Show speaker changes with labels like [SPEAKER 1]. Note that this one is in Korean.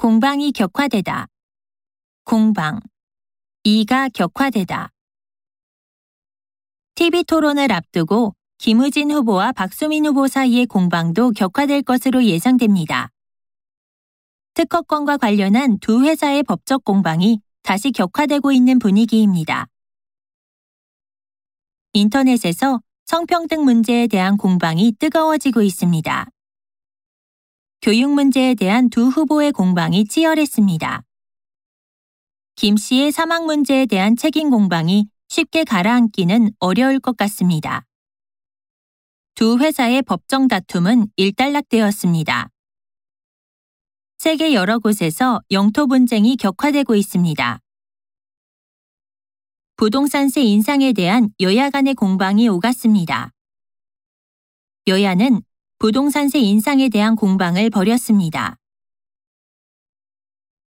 [SPEAKER 1] 공방이 격화되다. 공방. 이가 격화되다. TV 토론을 앞두고 김우진 후보와 박수민 후보 사이의 공방도 격화될 것으로 예상됩니다. 특허권과 관련한 두 회사의 법적 공방이 다시 격화되고 있는 분위기입니다. 인터넷에서 성평등 문제에 대한 공방이 뜨거워지고 있습니다. 교육 문제에 대한 두 후보의 공방이 치열했습니다. 김 씨의 사망 문제에 대한 책임 공방이 쉽게 가라앉기는 어려울 것 같습니다. 두 회사의 법정 다툼은 일단락되었습니다. 세계 여러 곳에서 영토 분쟁이 격화되고 있습니다. 부동산세 인상에 대한 여야 간의 공방이 오갔습니다. 여야는 부동산세 인상에 대한 공방을 벌였습니다.